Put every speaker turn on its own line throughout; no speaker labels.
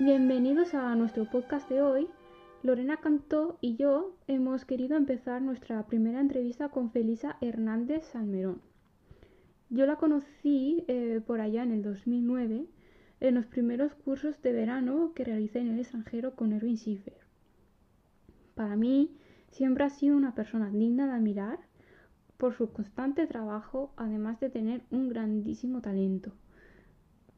Bienvenidos a nuestro podcast de hoy. Lorena Cantó y yo hemos querido empezar nuestra primera entrevista con Felisa Hernández Salmerón. Yo la conocí eh, por allá en el 2009 en los primeros cursos de verano que realicé en el extranjero con Erwin Schiffer. Para mí siempre ha sido una persona digna de admirar por su constante trabajo, además de tener un grandísimo talento.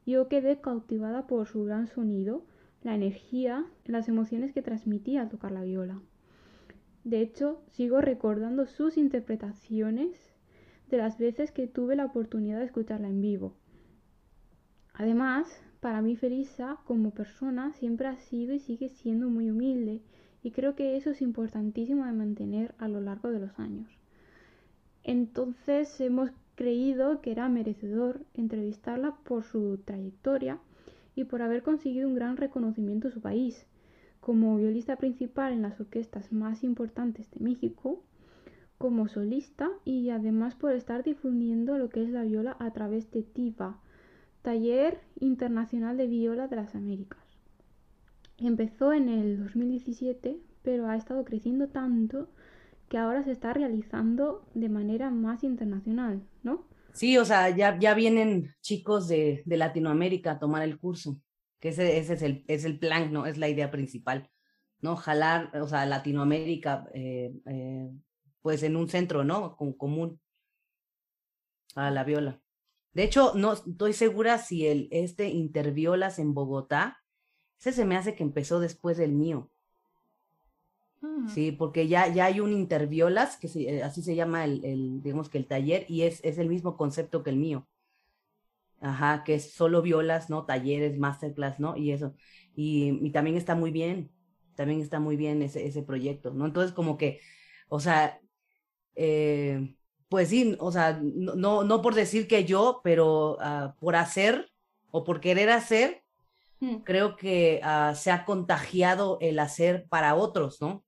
Yo quedé cautivada por su gran sonido, la energía, las emociones que transmitía al tocar la viola. De hecho, sigo recordando sus interpretaciones de las veces que tuve la oportunidad de escucharla en vivo. Además, para mí Felisa como persona siempre ha sido y sigue siendo muy humilde y creo que eso es importantísimo de mantener a lo largo de los años. Entonces hemos creído que era merecedor entrevistarla por su trayectoria y por haber conseguido un gran reconocimiento en su país, como violista principal en las orquestas más importantes de México, como solista y además por estar difundiendo lo que es la viola a través de TIVA, Taller Internacional de Viola de las Américas. Empezó en el 2017, pero ha estado creciendo tanto que ahora se está realizando de manera más internacional, ¿no?
Sí, o sea, ya, ya vienen chicos de, de Latinoamérica a tomar el curso, que ese, ese es, el, es el plan, ¿no? Es la idea principal, ¿no? Jalar, o sea, Latinoamérica, eh, eh, pues en un centro, ¿no? Con, común a la viola. De hecho, no estoy segura si el este Interviolas en Bogotá, ese se me hace que empezó después del mío.
Mm.
Sí, porque ya, ya hay un Interviolas, que se- así se llama el, el, digamos que el taller, y es, es el mismo concepto que el mío. Ajá, que es solo violas, ¿no? Talleres, masterclass, ¿no? Y eso. Y, y también está muy bien, también está muy bien ese, ese proyecto, ¿no? Entonces, como que, o sea, eh, pues sí, o sea, no, no, no por decir que yo, pero ah, por hacer o por querer hacer,
Mm.
creo que ah, se ha contagiado el hacer para otros, ¿no?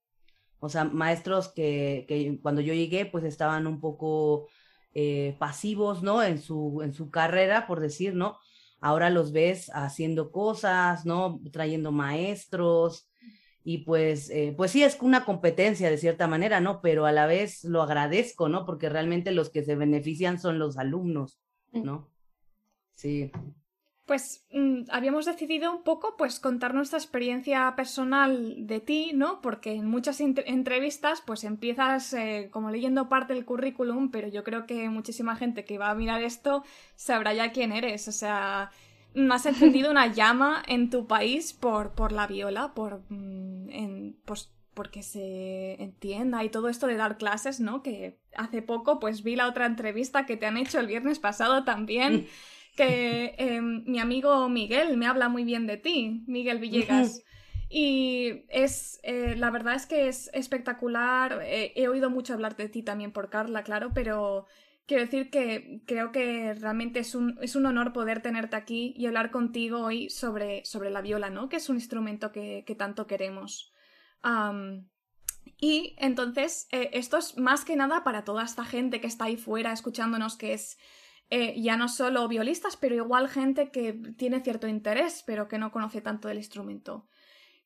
O sea, maestros que, que cuando yo llegué, pues estaban un poco eh, pasivos, ¿no? En su, en su carrera, por decir, ¿no? Ahora los ves haciendo cosas, ¿no? Trayendo maestros. Y pues, eh, pues sí, es una competencia de cierta manera, ¿no? Pero a la vez lo agradezco, ¿no? Porque realmente los que se benefician son los alumnos, ¿no? Sí.
Pues mm, habíamos decidido un poco pues contar nuestra experiencia personal de ti, ¿no? Porque en muchas entrevistas pues empiezas eh, como leyendo parte del currículum, pero yo creo que muchísima gente que va a mirar esto sabrá ya quién eres, o sea, mm, has encendido una llama en tu país por, por la viola, por, mm, en, pues, porque se entienda y todo esto de dar clases, ¿no? Que hace poco pues vi la otra entrevista que te han hecho el viernes pasado también que eh, mi amigo Miguel me habla muy bien de ti, Miguel Villegas. Y es, eh, la verdad es que es espectacular. Eh, he oído mucho hablar de ti también por Carla, claro, pero quiero decir que creo que realmente es un, es un honor poder tenerte aquí y hablar contigo hoy sobre, sobre la viola, ¿no? Que es un instrumento que, que tanto queremos. Y entonces, eh, esto es más que nada para toda esta gente que está ahí fuera escuchándonos, que es eh, ya no solo violistas, pero igual gente que tiene cierto interés, pero que no conoce tanto del instrumento.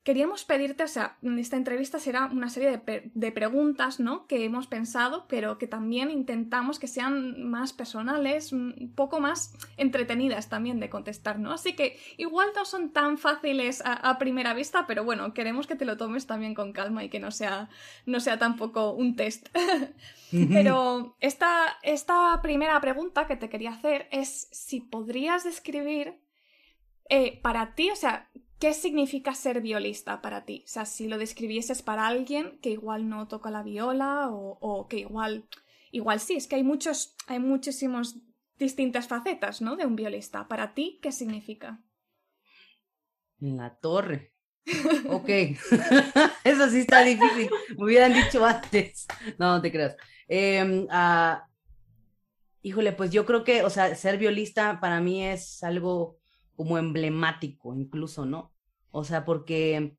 Queríamos pedirte, o sea, esta entrevista será una serie de, de preguntas, ¿no? Que hemos pensado, pero que también intentamos que sean más personales, un poco más entretenidas también de contestar, ¿no? Así que igual no son tan fáciles a, a primera vista, pero bueno, queremos que te lo tomes también con calma y que no sea, no sea tampoco un test. Pero esta, esta primera pregunta que te quería hacer es si podrías describir eh, para ti, o sea, ¿qué significa ser violista para ti? O sea, si lo describieses para alguien que igual no toca la viola o, que igual, igual sí, es que hay muchos, hay muchísimos distintas facetas, ¿no? De un violista. Para ti, ¿qué significa?
La torre. Ok. Eso sí está difícil. Me hubieran dicho antes. No, no te creas. Em, ah, híjole, pues yo creo que, o sea, ser violista para mí es algo como emblemático, incluso, ¿no? O sea, porque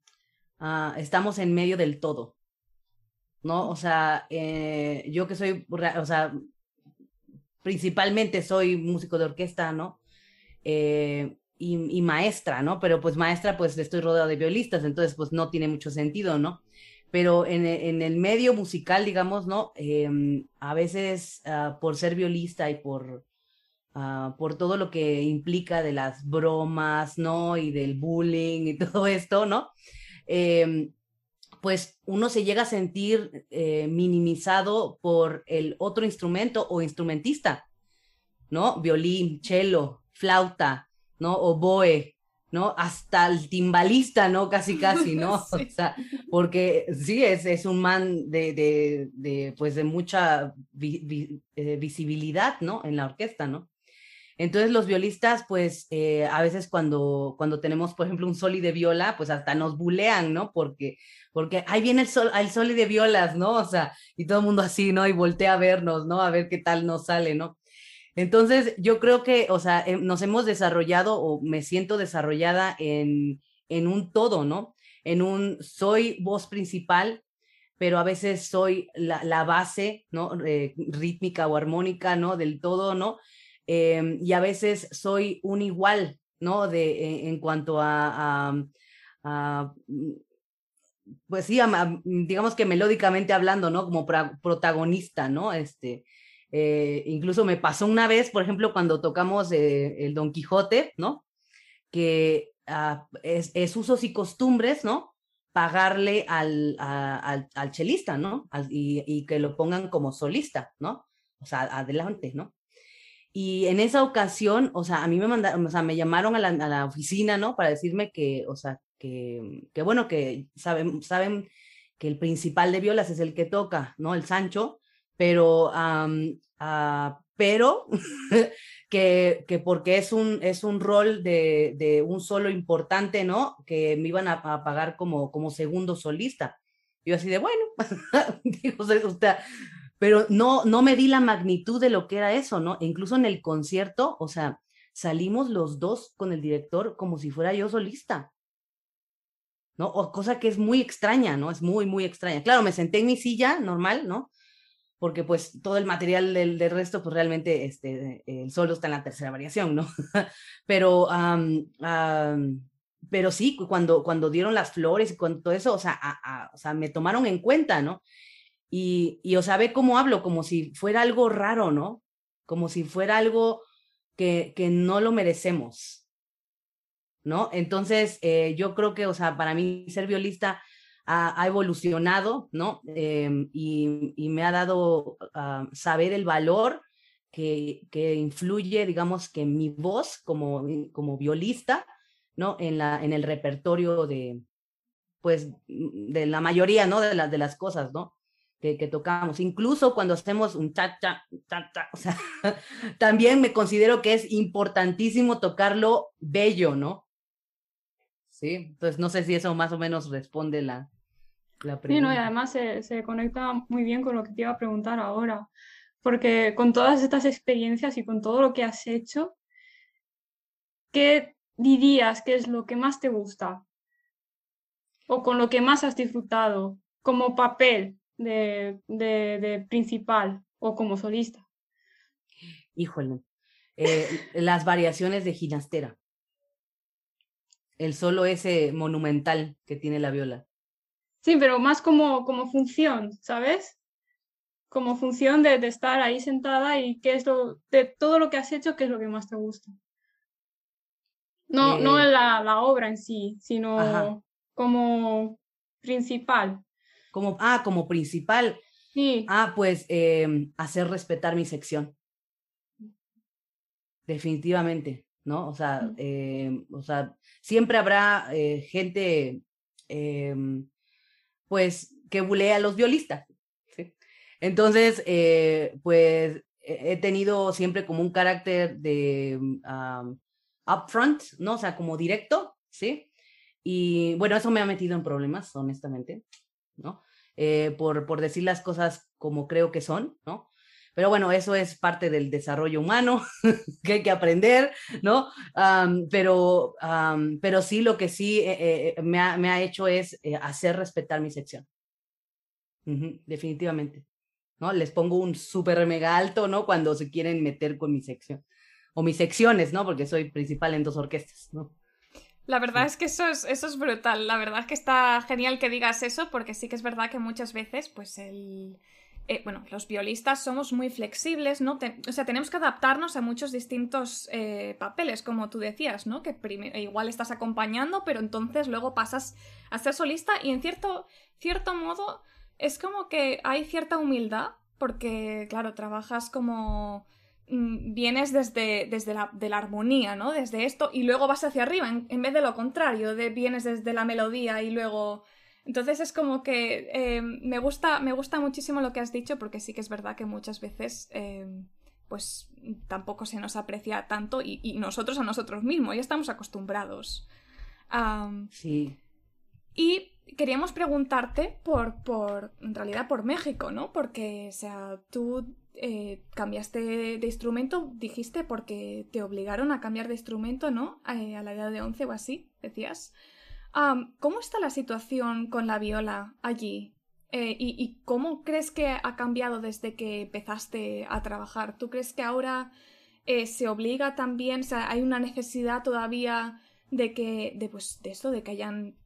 ah, estamos en medio del todo, ¿no? O sea, eh, yo que soy, o sea, principalmente soy músico de orquesta, ¿no? Eh, y, maestra, ¿no? Pero pues maestra, pues estoy rodeado de violistas, entonces pues no tiene mucho sentido, ¿no? Pero en, en el medio musical, digamos, ¿no? Em, a veces ah, por ser violista y por, ah, por todo lo que implica de las bromas, ¿no? Y del bullying y todo esto, ¿no? Em, pues uno se llega a sentir eh, minimizado por el otro instrumento o instrumentista, ¿no? Violín, cello, flauta, ¿no? Oboe, ¿no? Hasta el timbalista, ¿no? Casi, casi, ¿no? O sea, porque sí, es, es un man de, de, de pues, de mucha eh, visibilidad, ¿no? En la orquesta, ¿no? Entonces los violistas, pues eh, a veces cuando, cuando tenemos, por ejemplo, un soli de viola, pues hasta nos bulean, ¿no? Porque, porque ahí viene el, sol, el soli de violas, ¿no? O sea, y todo el mundo así, ¿no? Y voltea a vernos, ¿no? A ver qué tal nos sale, ¿no? Entonces, yo creo que, o sea, eh, nos hemos desarrollado o me siento desarrollada en, en un todo, ¿no? En un soy voz principal, pero a veces soy la, la base, ¿no? Eh, rítmica o armónica, ¿no? Del todo, ¿no? Em, y a veces soy un igual, ¿no? De, en, cuanto a, a, pues sí, digamos que melódicamente hablando, ¿no? Como protagonista, ¿no? Este, eh, incluso me pasó una vez, por ejemplo, cuando tocamos eh, el Don Quijote, ¿no? Que ah, es, usos y costumbres, ¿no? Pagarle al, al, chelista, ¿no? y, que lo pongan como solista, ¿no? O sea, adelante, ¿no? Y en esa ocasión, o sea, a mí me mandaron, o sea, me llamaron a la, a la oficina, ¿no? Para decirme que, o sea, que, que bueno, que saben, saben que el principal de violas es el que toca, ¿no? El Sancho, pero, ah, pero que, que, porque es un, es un rol de, de, un solo importante, ¿no? Que me iban a, pagar como, como segundo solista. Yo así de, bueno, digo, o sea, pero no, no me di la magnitud de lo que era eso, ¿no? Incluso en el concierto, o sea, salimos los dos con el director como si fuera yo solista. ¿No? O cosa que es muy extraña, ¿no? Es muy, muy extraña. Claro, me senté en mi silla normal, ¿no? porque pues todo el material del, del resto, pues realmente este, el solo está en la tercera variación, ¿no? pero, pero sí, cuando, cuando dieron las flores y con todo eso, o sea, o sea, me tomaron en cuenta, ¿no? Y, y, o sea, ve cómo hablo, como si fuera algo raro, ¿no? Como si fuera algo que, que no lo merecemos, ¿no? Entonces, eh, yo creo que, o sea, para mí ser violista ha, evolucionado, ¿no? Em, y, me ha dado a saber el valor que, que, influye, digamos, que mi voz como, como violista, ¿no? En, la, en el repertorio de, pues, de la mayoría, ¿no? De, las de las cosas, ¿no? Que, que, tocamos. Incluso cuando hacemos un cha, cha, cha, cha, o sea, también me considero que es importantísimo tocarlo bello, ¿no? Sí, entonces no sé si eso más o menos responde la,
Sí, no, y además se, se, conecta muy bien con lo que te iba a preguntar ahora, porque con todas estas experiencias y con todo lo que has hecho, ¿qué dirías que es lo que más te gusta? O con lo que más has disfrutado como papel de, de, de principal o como solista.
Híjole, eh, las variaciones de ginastera. El solo ese monumental que tiene la viola.
Sí, pero más como, como función, ¿sabes? Como función de, de, estar ahí sentada y qué es lo, de todo lo que has hecho, qué es lo que más te gusta. No, eh... no la, la, obra en sí, sino Ajá. como principal.
Como, ah, como principal.
Sí.
Ah, pues eh, hacer respetar mi sección. Definitivamente, ¿no? O sea, eh, o sea siempre habrá eh, gente em, pues, que bulea a los violistas. ¿sí? Entonces, eh, pues, he tenido siempre como un carácter de um, upfront, ¿no? O sea, como directo, ¿sí? Y bueno, eso me ha metido en problemas, honestamente, ¿no? Eh, por, por decir las cosas como creo que son, ¿no? Pero bueno, eso es parte del desarrollo humano que hay que aprender, ¿no? Pero, pero sí, lo que sí eh, eh, me, ha, me, ha, hecho es hacer respetar mi sección. Definitivamente. ¿no? Les pongo un súper mega alto, ¿no? Cuando se quieren meter con mi sección. o mis secciones, ¿no? Porque soy principal en dos orquestas, ¿no?
La verdad es que eso es, eso es brutal. La verdad es que está genial que digas eso, porque sí que es verdad que muchas veces, pues el. Eh, bueno, los violistas somos muy flexibles, ¿no? o sea, tenemos que adaptarnos a muchos distintos eh, papeles, como tú decías, ¿no? Que igual estás acompañando, pero entonces luego pasas a ser solista y en cierto, cierto modo es como que hay cierta humildad, porque, claro, trabajas como vienes desde, desde la, de la armonía, ¿no? Desde esto y luego vas hacia arriba, en, vez de lo contrario, de vienes desde la melodía y luego... Entonces es como que eh, me, gusta, me gusta muchísimo lo que has dicho porque sí que es verdad que muchas veces eh, pues tampoco se nos aprecia tanto y, nosotros a nosotros mismos ya estamos acostumbrados.
sí.
Y queríamos preguntarte por, por, en realidad por México, ¿no? Porque, o sea, tú eh, cambiaste de instrumento, dijiste, porque te obligaron a cambiar de instrumento, ¿no? Eh, a la edad de 11 o así, decías. ¿Cómo está la situación con la viola allí? Eh, y, cómo crees que ha cambiado desde que empezaste a trabajar? ¿Tú crees que ahora se obliga también, o sea, hay una necesidad todavía de que, de, pues, de esto, de que hayan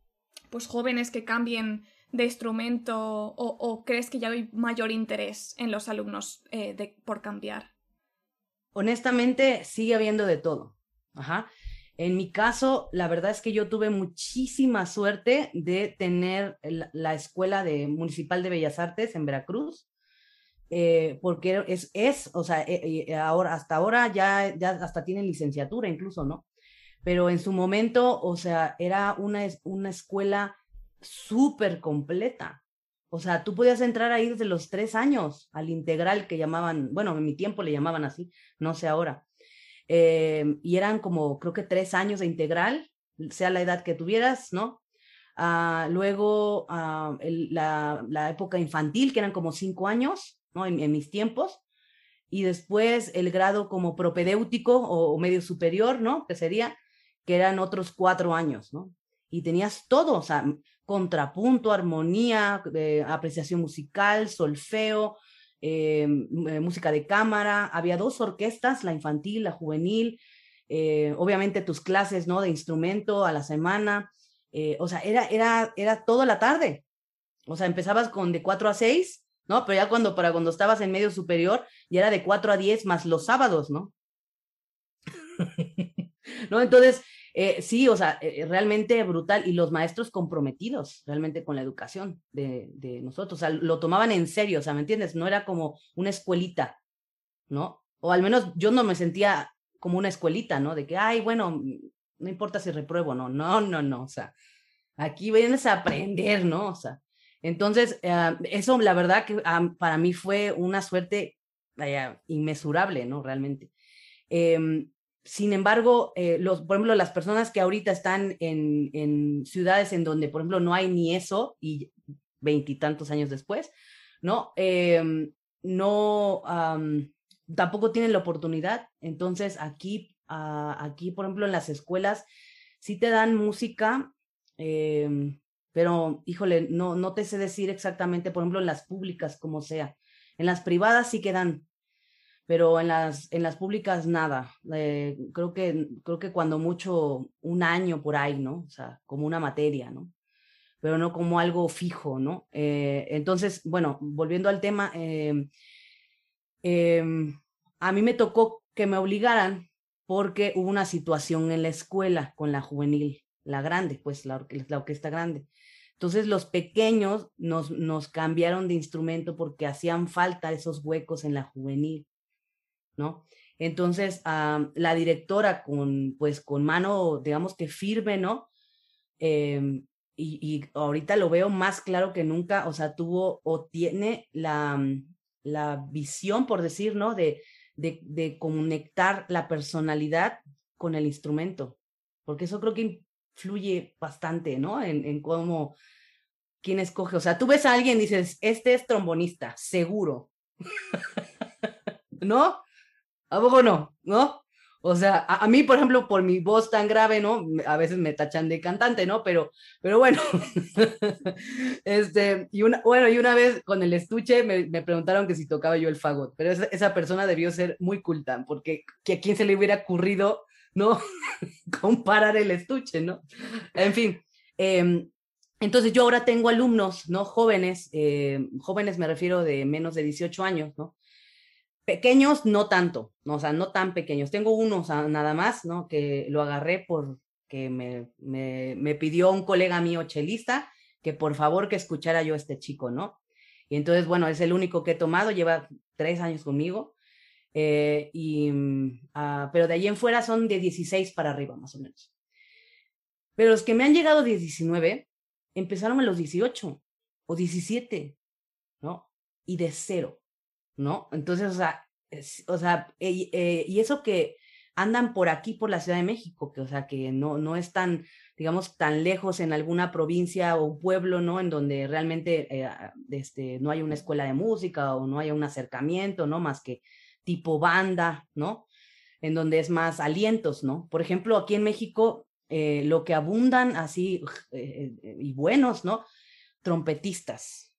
pues jóvenes que cambien de instrumento o, crees que ya hay mayor interés en los alumnos eh, de, por cambiar?
Honestamente, sigue habiendo de todo. Ajá. En mi caso, la verdad es que yo tuve muchísima suerte de tener la Escuela de, Municipal de Bellas Artes en Veracruz, eh, porque es, es, o sea, eh, ahora, hasta ahora ya, ya hasta tienen licenciatura incluso, ¿no? Pero en su momento, o sea, era una, una escuela súper completa. O sea, tú podías entrar ahí desde los tres años al integral que llamaban, bueno, en mi tiempo le llamaban así, no sé ahora. Em, y eran como, creo que tres años de integral, sea la edad que tuvieras, ¿no? Ah, luego ah, la, época infantil, que eran como cinco años, ¿no? En, mis tiempos. Y después el grado como propedéutico o, o medio superior, ¿no? Que sería, que eran otros cuatro años, ¿no? Y tenías todo, o sea, contrapunto, armonía, eh, apreciación musical, solfeo, eh, eh, música de cámara. Había dos orquestas, la infantil, la juvenil, obviamente tus clases ¿no? de instrumento a la semana. o sea, era, era, era toda la tarde. O sea, empezabas con de 4 a 6, ¿no? Pero ya cuando, para cuando estabas en medio superior, ya era de 4 a 10 más los sábados, ¿no? ¿No? Entonces, eh, sí, o sea, eh, realmente brutal y los maestros comprometidos realmente con la educación de, de, nosotros, o sea, lo tomaban en serio, o sea, ¿me entiendes? No era como una escuelita, ¿no? O al menos yo no me sentía como una escuelita, ¿no? De que, ay, bueno, no importa si repruebo, no, no, no, no, o sea, aquí vienes a aprender, ¿no? O sea, entonces, eh, eso la verdad que ah, para mí fue una suerte inmesurable, ¿no? Realmente. Eh, sin embargo, eh, los, por ejemplo, las personas que ahorita están en, en ciudades en donde, por ejemplo, no hay ni eso y veintitantos años después, ¿no? Em, no, tampoco tienen la oportunidad. Entonces, aquí, ah, aquí, por ejemplo, en las escuelas, sí te dan música, em, pero, híjole, no, no te sé decir exactamente, por ejemplo, en las públicas, como sea. En las privadas sí quedan pero en las, en las públicas nada. Eh, creo, que, creo que cuando mucho un año por ahí, ¿no? O sea, como una materia, ¿no? Pero no como algo fijo, ¿no? Eh, entonces, bueno, volviendo al tema, em, em, a mí me tocó que me obligaran porque hubo una situación en la escuela con la juvenil, la grande, pues la, la orquesta grande. Entonces los pequeños nos, nos cambiaron de instrumento porque hacían falta esos huecos en la juvenil. ¿No? Entonces, la directora con, pues, con mano, digamos que firme, ¿no? Em, y, ahorita lo veo más claro que nunca, o sea, tuvo o tiene la, la visión, por decir, ¿no? De, de, de conectar la personalidad con el instrumento, porque eso creo que influye bastante, ¿no? En, en cómo, quién escoge, o sea, tú ves a alguien y dices, este es trombonista, seguro, ¿no? ¿A poco no? ¿No? O sea, a, mí, por ejemplo, por mi voz tan grave, ¿no? A veces me tachan de cantante, ¿no? Pero, pero bueno, este, y una, bueno, y una vez con el estuche me, me preguntaron que si tocaba yo el fagot, pero esa, persona debió ser muy culta, porque que a quién se le hubiera ocurrido, ¿no? Comparar el estuche, ¿no? En fin, eh, entonces yo ahora tengo alumnos, ¿no? Jóvenes, eh, jóvenes me refiero de menos de 18 años, ¿no? Pequeños, no tanto, o sea, no tan pequeños. Tengo unos nada más, ¿no? Que lo agarré porque me, me, me pidió un colega mío chelista que por favor que escuchara yo a este chico, ¿no? Y entonces, bueno, es el único que he tomado, lleva tres años conmigo. Eh, y, uh, pero de ahí en fuera son de 16 para arriba, más o menos. Pero los que me han llegado de 19, empezaron a los 18 o 17, ¿no? Y de cero, ¿no? Entonces, o sea, o sea, eh, y eso que andan por aquí, por la Ciudad de México, que, o sea, que no, no es tan, digamos, tan lejos en alguna provincia o pueblo, ¿no? En donde realmente eh, este, no hay una escuela de música o no hay un acercamiento, ¿no? Más que tipo banda, ¿no? En donde es más alientos, ¿no? Por ejemplo, aquí en México eh, lo que abundan así y buenos, ¿no? Trompetistas,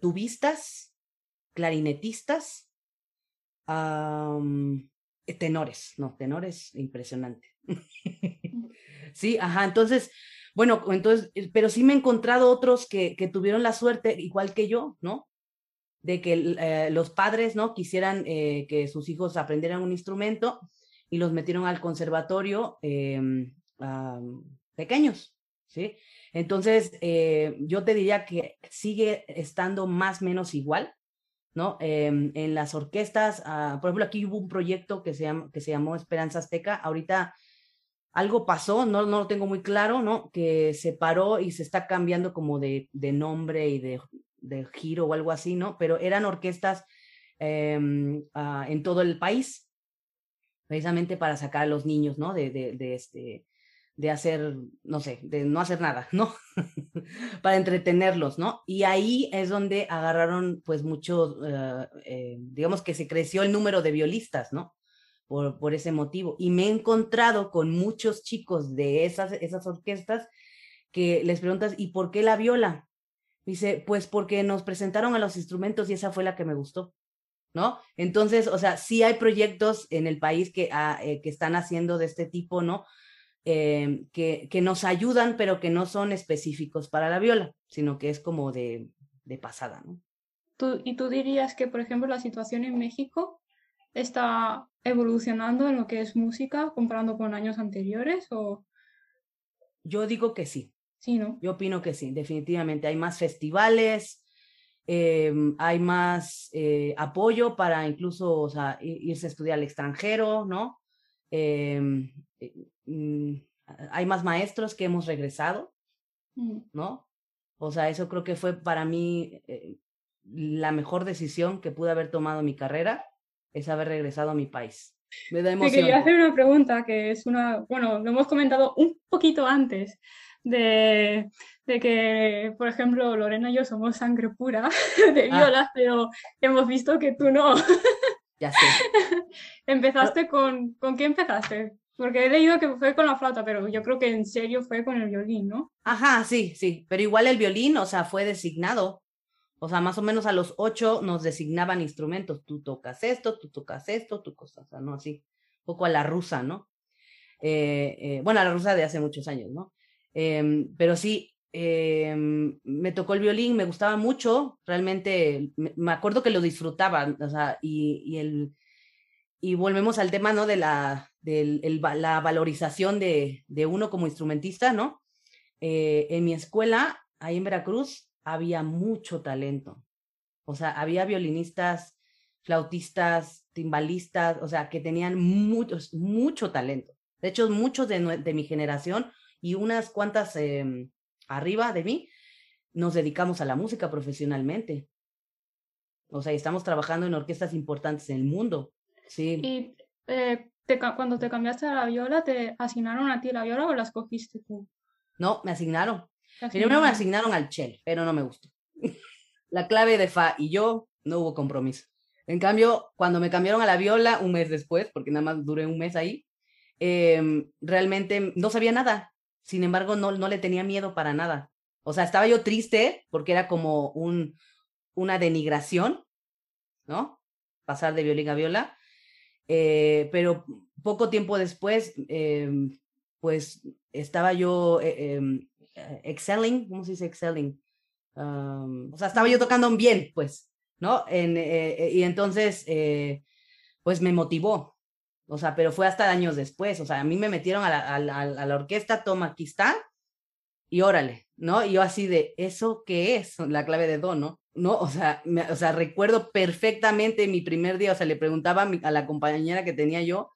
tubistas, clarinetistas, um, tenores, no, tenores, impresionante. sí, ajá, entonces, bueno, entonces, pero sí me he encontrado otros que, que tuvieron la suerte, igual que yo, ¿no? De que eh, los padres, ¿no? Quisieran eh, que sus hijos aprendieran un instrumento y los metieron al conservatorio eh, um, pequeños, ¿sí? Entonces, eh, yo te diría que sigue estando más o menos igual, ¿no? Eh, en las orquestas, uh, por ejemplo, aquí hubo un proyecto que se, llama, que se llamó Esperanza Azteca, ahorita algo pasó, no, no lo tengo muy claro, ¿no? Que se paró y se está cambiando como de, de nombre y de, de, giro o algo así, ¿no? Pero eran orquestas eh, uh, en todo el país, precisamente para sacar a los niños, ¿no? De, de este, de hacer, no sé, de no hacer nada, ¿no? Para entretenerlos, ¿no? Y ahí es donde agarraron, pues, mucho, uh, eh, digamos que se creció el número de violistas, ¿no? Por, por, ese motivo. Y me he encontrado con muchos chicos de esas, esas orquestas que les preguntas, ¿y por qué la viola? Dice, pues porque nos presentaron a los instrumentos y esa fue la que me gustó. ¿no? Entonces, o sea, sí hay proyectos en el país que, ah, eh, que están haciendo de este tipo, ¿no? Eh, que, que, nos ayudan, pero que no son específicos para la viola, sino que es como de, de pasada, ¿no?
¿Tú, ¿Y tú dirías que, por ejemplo, la situación en México está evolucionando en lo que es música comparando con años anteriores? O...
Yo digo que sí.
Sí, ¿no?
Yo opino que sí, definitivamente. Hay más festivales, eh, hay más eh, apoyo para incluso o sea, irse a estudiar al extranjero, ¿no? Eh, hay más maestros que hemos regresado, ¿no? O sea, eso creo que fue para mí eh, la mejor decisión que pude haber tomado en mi carrera, es haber regresado a mi país. Me da emoción.
Te quería hacer una pregunta que es una, bueno, lo hemos comentado un poquito antes, de, de, que, por ejemplo, Lorena y yo somos sangre pura de violas, ah. pero hemos visto que tú no.
Ya sé.
¿Empezaste con, con qué empezaste? Porque he leído que fue con la flauta, pero yo creo que en serio fue con el violín, ¿no?
Ajá, sí, sí, pero igual el violín, o sea, fue designado. O sea, más o menos a los ocho nos designaban instrumentos. Tú tocas esto, tú tocas esto, tú cosas, o sea, ¿no? Así, un poco a la rusa, ¿no? Eh, eh, bueno, a la rusa de hace muchos años, ¿no? Eh, pero sí, me tocó el violín, me gustaba mucho, realmente, me, me acuerdo que lo disfrutaba, o sea, y, y el, y volvemos al tema, ¿no? De la, de el, la valorización de, de, uno como instrumentista, ¿no? Eh, en mi escuela, ahí en Veracruz, había mucho talento. O sea, había violinistas, flautistas, timbalistas, o sea, que tenían muchos, mucho talento. De hecho, muchos de, de mi generación y unas cuantas eh, arriba de mí, nos dedicamos a la música profesionalmente. O sea, estamos trabajando en orquestas importantes en el mundo. Sí.
Y eh, te, cuando te cambiaste a la viola, ¿te asignaron a ti la viola o la escogiste tú?
No, me asignaron. Primero me asignaron al chel, pero no me gustó. la clave de fa y yo no hubo compromiso. En cambio, cuando me cambiaron a la viola un mes después, porque nada más duré un mes ahí, em, realmente no sabía nada. Sin embargo, no, no le tenía miedo para nada. O sea, estaba yo triste porque era como un, una denigración, ¿no? Pasar de violín a viola. Eh, pero poco tiempo después, em, pues estaba yo eh, em, eh, excelling, ¿cómo se dice excelling? o sea, estaba yo tocando bien, pues, ¿no? En, y entonces, pues me motivó, o sea, pero fue hasta años después, o sea, a mí me metieron a la, a a la orquesta, toma, aquí está, y órale, ¿no? Y yo así de, ¿eso qué es? La clave de do, ¿no? ¿no? O sea, o sea, recuerdo perfectamente mi primer día, o sea, le preguntaba a, la compañera que tenía yo,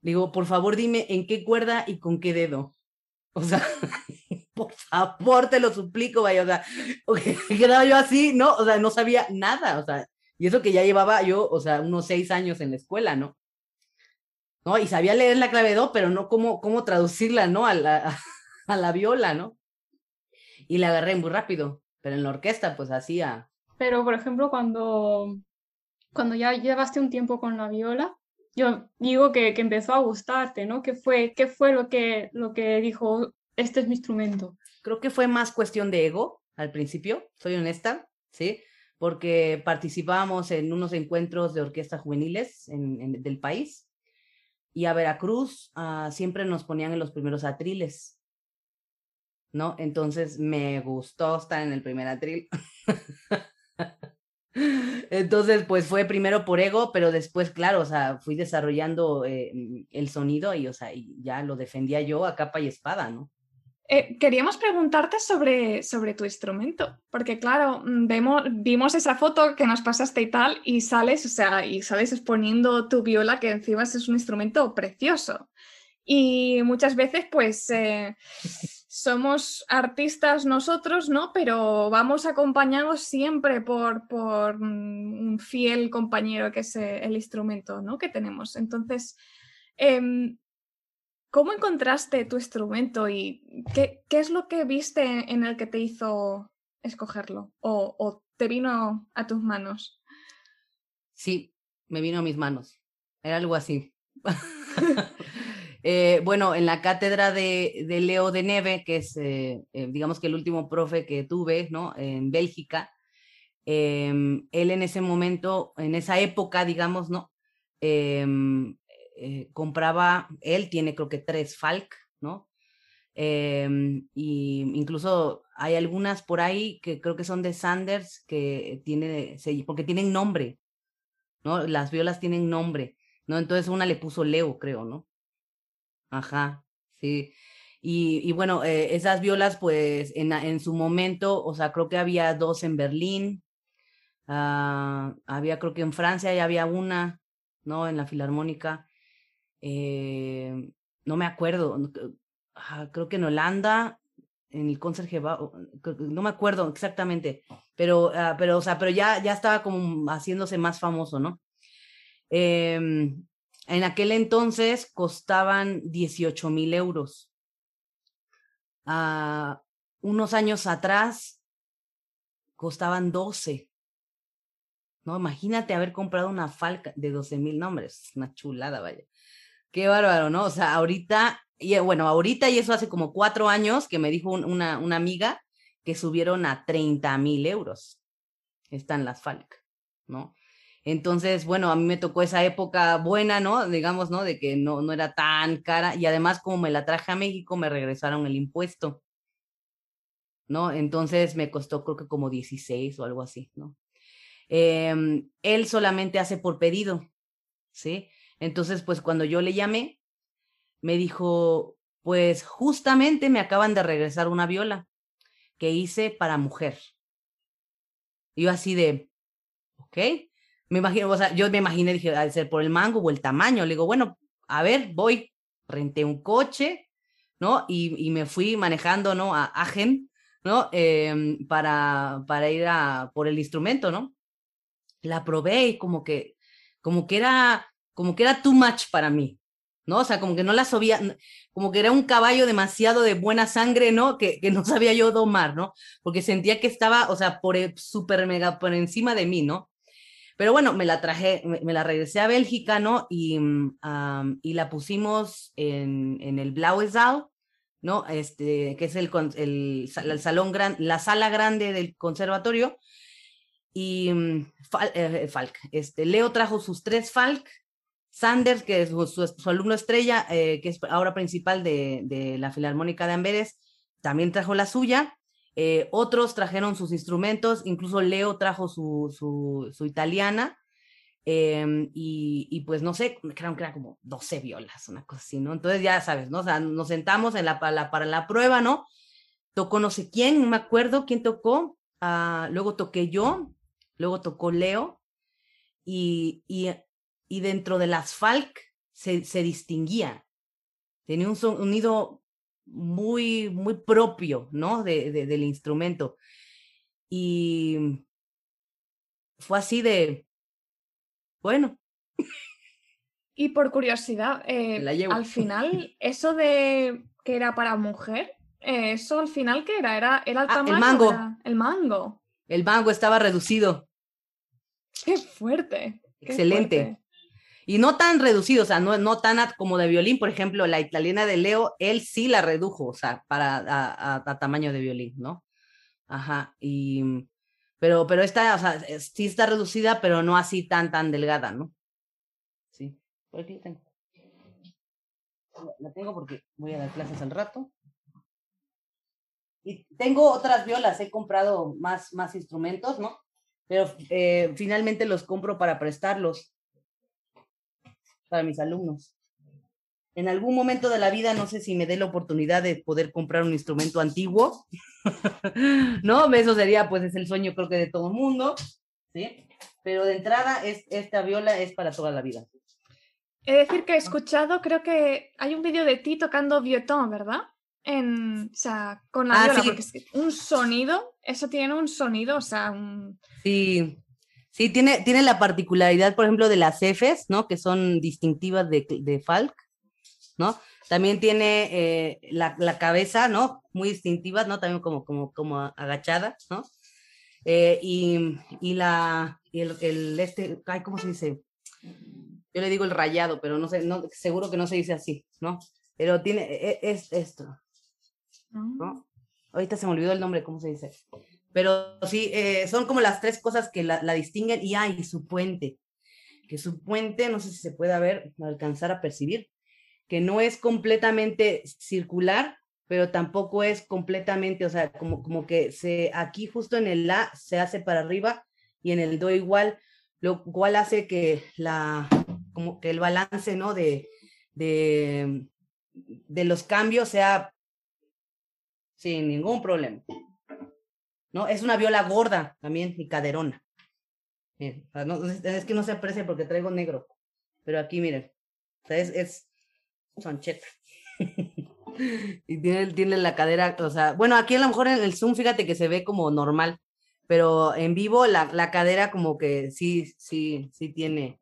digo, por favor dime en qué cuerda y con qué dedo. O sea, por favor, te lo suplico, vaya, o sea, quedaba yo así, ¿no? O sea, no sabía nada, o sea, y eso que ya llevaba yo, o sea, unos seis años en la escuela, ¿no? ¿No? Y sabía leer la clave do, pero no cómo, cómo traducirla, ¿no? A a la viola, ¿no? Y la agarré muy rápido pero en la orquesta pues hacía.
Pero por ejemplo cuando, cuando ya llevaste un tiempo con la viola, yo digo que, que empezó a gustarte, ¿no? ¿Qué fue, qué fue lo, que, lo que dijo, este es mi instrumento?
Creo que fue más cuestión de ego al principio, soy honesta, ¿sí? Porque participábamos en unos encuentros de orquestas juveniles en, del país y a Veracruz uh, siempre nos ponían en los primeros atriles. ¿No? Entonces me gustó estar en el primer atril. Entonces, pues fue primero por ego, pero después, claro, o sea, fui desarrollando eh, el sonido y, o sea, y ya lo defendía yo a capa y espada, ¿no?
Eh, queríamos preguntarte sobre, sobre tu instrumento, porque claro, mm, vemos, vimos esa foto que nos pasaste y tal, y sales, o sea, y sales exponiendo tu viola, que encima es un instrumento precioso. Y muchas veces, pues, eh, somos artistas nosotros, ¿no? Pero vamos acompañados siempre por, por un fiel compañero que es eh, el instrumento, ¿no? Que tenemos. Entonces, em, ¿cómo encontraste tu instrumento y qué, qué, es lo que viste en el que te hizo escogerlo? ¿O, o te vino a tus manos?
Sí, me vino a mis manos. Era algo así. Eh, bueno, en la cátedra de, Leo de Neve, que es, eh, eh, digamos que el último profe que tuve, ¿no? En Bélgica, em, él en ese momento, en esa época, digamos, ¿no? Em, compraba, él tiene creo que tres Falk, ¿no? Em, y incluso hay algunas por ahí que creo que son de Sanders, que tiene, porque tienen nombre, ¿no? Las violas tienen nombre, ¿no? Entonces una le puso Leo, creo, ¿no? Ajá, sí. Y, y bueno, eh, esas violas, pues en, en, su momento, o sea, creo que había dos en Berlín, uh, había creo que en Francia ya había una, ¿no? En la Filarmónica. Eh, no me acuerdo, uh, creo que en Holanda, en el Concertgebouw, no me acuerdo exactamente, pero, uh, pero, o sea, pero ya, ya estaba como haciéndose más famoso, ¿no? Eh, en aquel entonces costaban 18 mil euros. Uh, unos años atrás costaban 12. No, imagínate haber comprado una falca de 12 mil nombres, una chulada, vaya. Qué bárbaro, ¿no? O sea, ahorita, y bueno, ahorita y eso hace como cuatro años que me dijo una, una amiga que subieron a 30 mil euros. Están las falcas, ¿no? Entonces, bueno, a mí me tocó esa época buena, ¿no? Digamos, ¿no? De que no, no era tan cara y además como me la traje a México, me regresaron el impuesto, ¿no? Entonces me costó creo que como 16 o algo así, ¿no? Em, él solamente hace por pedido, ¿sí? Entonces, pues cuando yo le llamé, me dijo, pues justamente me acaban de regresar una viola que hice para mujer. yo así de, ok, me imagino, o sea, yo me imaginé, dije, al ser por el mango o el tamaño. Le digo, bueno, a ver, voy, renté un coche, ¿no? Y, y me fui manejando, ¿no? A Agen, ¿no? Eh, para, para ir a por el instrumento, ¿no? La probé y como que, como que era, como que era too much para mí, ¿no? O sea, como que no la sabía, como que era un caballo demasiado de buena sangre, ¿no? Que, que no sabía yo domar, ¿no? Porque sentía que estaba, o sea, por súper mega por encima de mí, ¿no? Pero bueno, me la traje, me, la regresé a Bélgica, ¿no? Y, mm, y la pusimos en, en el Blauesaal, ¿no? Este, que es el, el, el salón gran, la sala grande del conservatorio. Y mm, eh, Falk, este, Leo trajo sus tres Falk, Sanders, que es su, alumno estrella, eh, que es ahora principal de, de, la Filarmónica de Amberes, también trajo la suya. Eh, otros trajeron sus instrumentos, incluso Leo trajo su, su, su italiana. Em, y, pues no sé, creo que eran como 12 violas, una cosa así, ¿no? Entonces ya sabes, ¿no? O sea, nos sentamos en la, para, la, prueba, ¿no? Tocó no sé quién, no me acuerdo quién tocó, ah, luego toqué yo, luego tocó Leo, y, y, y dentro de las Falk se, se distinguía. Tenía un sonido muy, muy propio, ¿no? De, del instrumento. Y fue así de, bueno.
Y por curiosidad, eh, al final, eso de que era para mujer, eh, eso al final qué era? ¿Era, era el tamaño?
Ah, el mango.
El mango.
El mango estaba reducido.
Qué fuerte.
Excelente. Y no tan reducido, o sea, no, no tan como de violín, por ejemplo, la italiana de Leo, él sí la redujo, o sea, para a, tamaño de violín, ¿no? Ajá, y, pero, pero esta, o sea, sí está reducida, pero no así tan, tan delgada, ¿no? Sí, por aquí la tengo. La tengo porque voy a dar clases al rato. Y tengo otras violas, he comprado más, más instrumentos, ¿no? Pero eh, finalmente los compro para prestarlos para mis alumnos. En algún momento de la vida, no sé si me dé la oportunidad de poder comprar un instrumento antiguo, ¿no? Eso sería, pues, es el sueño creo que de todo el mundo, ¿sí? Pero de entrada, es, esta viola es para toda la vida.
He de decir que he escuchado, creo que hay un vídeo de ti tocando violón, ¿verdad? En, o sea, con la ah, viola, porque es un sonido, eso tiene un sonido, o sea, un...
Sí, Sí, tiene, tiene la particularidad, por ejemplo, de las Fs, ¿no? Que son distintivas de, de Falk, ¿no? También tiene eh, la, la, cabeza, ¿no? Muy distintiva, ¿no? También como, como, como agachada, ¿no? Eh, y, y, la, el, el, este, ay, ¿cómo se dice? Yo le digo el rayado, pero no sé, no, seguro que no se dice así, ¿no? Pero tiene, e, es, esto, ¿no? Ah. Ahorita se me olvidó el nombre, ¿cómo se dice? Pero sí, eh, son como las tres cosas que la, distinguen y hay su puente, que su puente, no sé si se puede ver, alcanzar a percibir, que no es completamente circular, pero tampoco es completamente, o sea, como, como que se, aquí justo en el La se hace para arriba y en el Do igual, lo cual hace que la, como que el balance, ¿no? De, de los cambios sea sin ningún problema. ¿No? Es una viola gorda también y caderona. es que no se aprecia porque traigo negro, pero aquí miren, es, es soncheta. y tiene, tiene la cadera, o sea, bueno, aquí a lo mejor en el Zoom, fíjate que se ve como normal, pero en vivo la, la cadera como que sí, sí, sí tiene.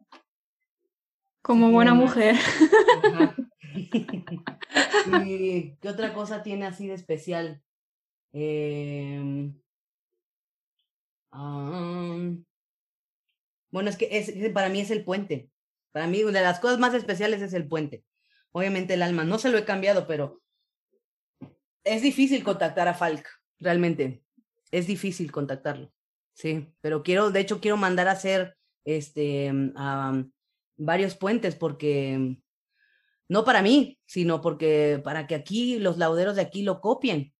Como buena mujer.
¿Y qué otra cosa tiene así de especial? Eh, bueno, es que para mí es el puente. Para mí, una de las cosas más especiales es el puente. Obviamente el alma, no se lo he cambiado, pero es difícil contactar a Falk, realmente. Es difícil contactarlo. Sí, pero quiero, de hecho, quiero mandar a hacer este, varios puentes porque, no para mí, sino porque para que aquí los lauderos de aquí lo copien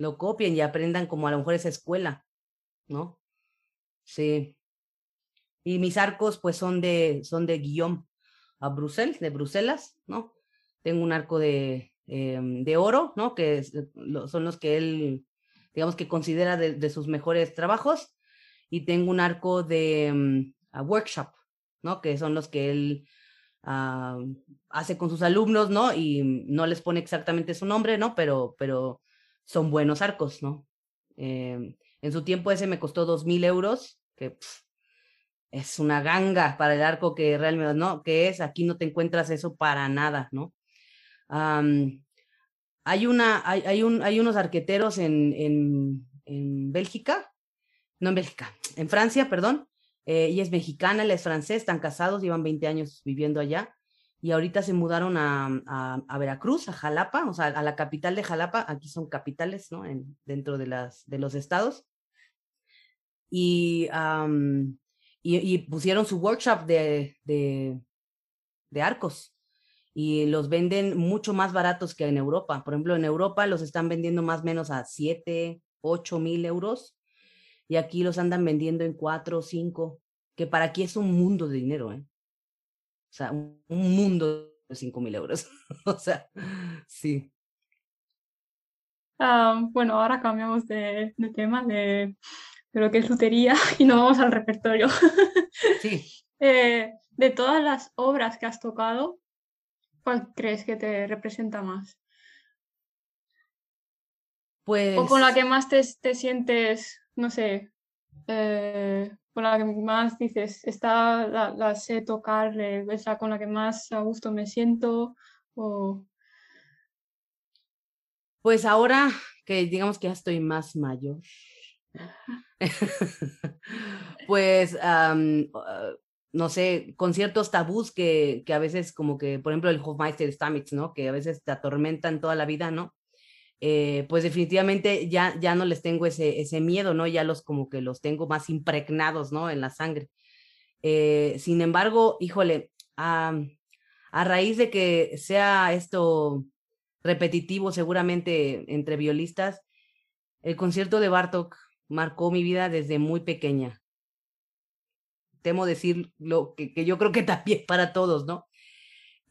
lo copien y aprendan como a lo mejor esa escuela, ¿no? Sí. Y mis arcos pues son de, son de Guillaume a Bruselas, de Bruselas, ¿no? Tengo un arco de, em, de oro, ¿no? Que son los que él, digamos que considera de, sus mejores trabajos. Y tengo un arco de em, workshop, ¿no? Que son los que él ah, hace con sus alumnos, ¿no? Y no les pone exactamente su nombre, ¿no? Pero, pero son buenos arcos, ¿no? Em, en su tiempo ese me costó dos mil euros, que es una ganga para el arco que realmente, ¿no? Que es, aquí no te encuentras eso para nada, ¿no? hay, una, hay, hay, un, hay unos arqueteros en, en, en Bélgica no en Bélgica, en Francia, perdón. Eh, ella es mexicana, él es francés, están casados, llevan 20 años viviendo allá y ahorita se mudaron a, a, Veracruz, a Jalapa, o sea, a la capital de Jalapa, aquí son capitales, ¿no? En, dentro de, las, de los estados. Y, y, pusieron su workshop de, de, de, arcos y los venden mucho más baratos que en Europa. Por ejemplo, en Europa los están vendiendo más o menos a 7, 8 mil euros y aquí los andan vendiendo en 4 5, que para aquí es un mundo de dinero, ¿eh? O sea, un, mundo de 5 mil euros. o sea, sí.
Ah, bueno, ahora cambiamos de, de tema, de, de, lo que es lutería y nos vamos al repertorio.
sí.
Eh, de todas las obras que has tocado, ¿cuál crees que te representa más?
Pues...
O con la que más te, te sientes, no sé, eh, con la que más dices, esta la, sé tocar, eh, es la con la que más a gusto me siento? O...
Pues ahora que digamos que ya estoy más mayor, pues ah, no sé, con ciertos tabús que, que, a veces como que, por ejemplo, el Hofmeister Stamets, ¿no? Que a veces te atormentan toda la vida, ¿no? Eh, pues definitivamente ya, ya no les tengo ese, ese miedo, ¿no? Ya los como que los tengo más impregnados, ¿no? En la sangre. Eh, sin embargo, híjole, a, a raíz de que sea esto repetitivo seguramente entre violistas, el concierto de Bartok marcó mi vida desde muy pequeña. Temo decir lo que, que yo creo que también para todos, ¿no?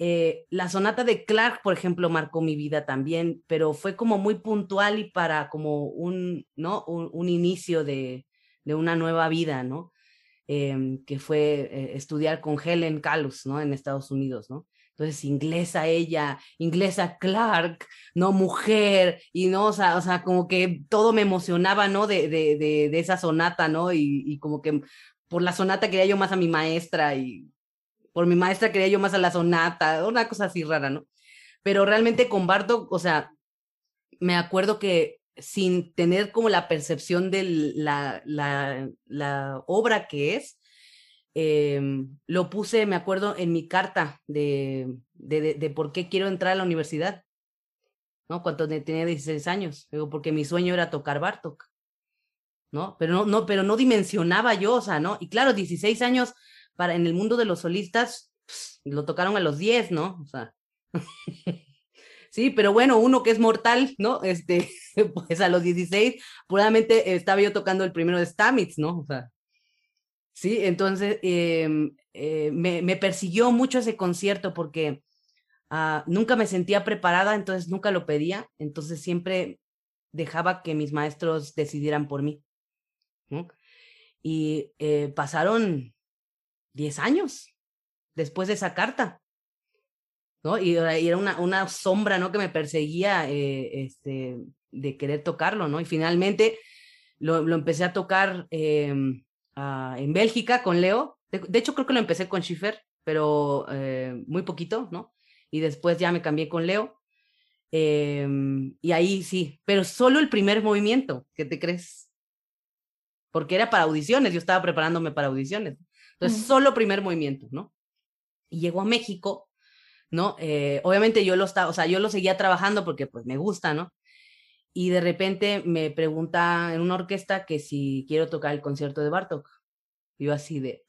Eh, la sonata de Clark, por ejemplo, marcó mi vida también, pero fue como muy puntual y para como un, ¿no? un, inicio de, de, una nueva vida, ¿no? Em, que fue eh, estudiar con Helen Calus, ¿no? En Estados Unidos, ¿no? Entonces, inglesa ella, inglesa Clark, ¿no? Mujer, y no, o sea, o sea como que todo me emocionaba, ¿no? De, de, de, de esa sonata, ¿no? Y, y como que por la sonata quería yo más a mi maestra y por mi maestra quería yo más a la sonata, una cosa así rara, ¿no? Pero realmente con Bartok, o sea, me acuerdo que sin tener como la percepción de la, la, la obra que es, em, lo puse, me acuerdo, en mi carta de, de, de, por qué quiero entrar a la universidad, ¿no? Cuando tenía 16 años, digo, porque mi sueño era tocar Bartok, ¿no? Pero no, no, pero no dimensionaba yo, o sea, ¿no? Y claro, 16 años para en el mundo de los solistas, lo tocaron a los 10, ¿no? O sea. sí, pero bueno, uno que es mortal, ¿no? Este, pues a los 16, puramente estaba yo tocando el primero de Stamitz, ¿no? O sea. Sí, entonces em, eh, me, me, persiguió mucho ese concierto porque uh, nunca me sentía preparada, entonces nunca lo pedía, entonces siempre dejaba que mis maestros decidieran por mí. ¿no? Y eh, pasaron 10 años después de esa carta. ¿no? Y, era una, sombra, ¿no? Que me perseguía eh, este, de querer tocarlo, ¿no? Y finalmente lo, empecé a tocar em, en Bélgica con Leo. De, hecho, creo que lo empecé con Schiffer, pero eh, muy poquito, ¿no? Y después ya me cambié con Leo. Em, y ahí sí, pero solo el primer movimiento, ¿qué te crees? Porque era para audiciones, yo estaba preparándome para audiciones. Entonces, solo primer movimiento, ¿no? Y llegó a México, ¿no? Eh, obviamente yo lo estaba, o sea, yo lo seguía trabajando porque pues me gusta, ¿no? Y de repente me pregunta en una orquesta que si quiero tocar el concierto de Bartok. Yo así de...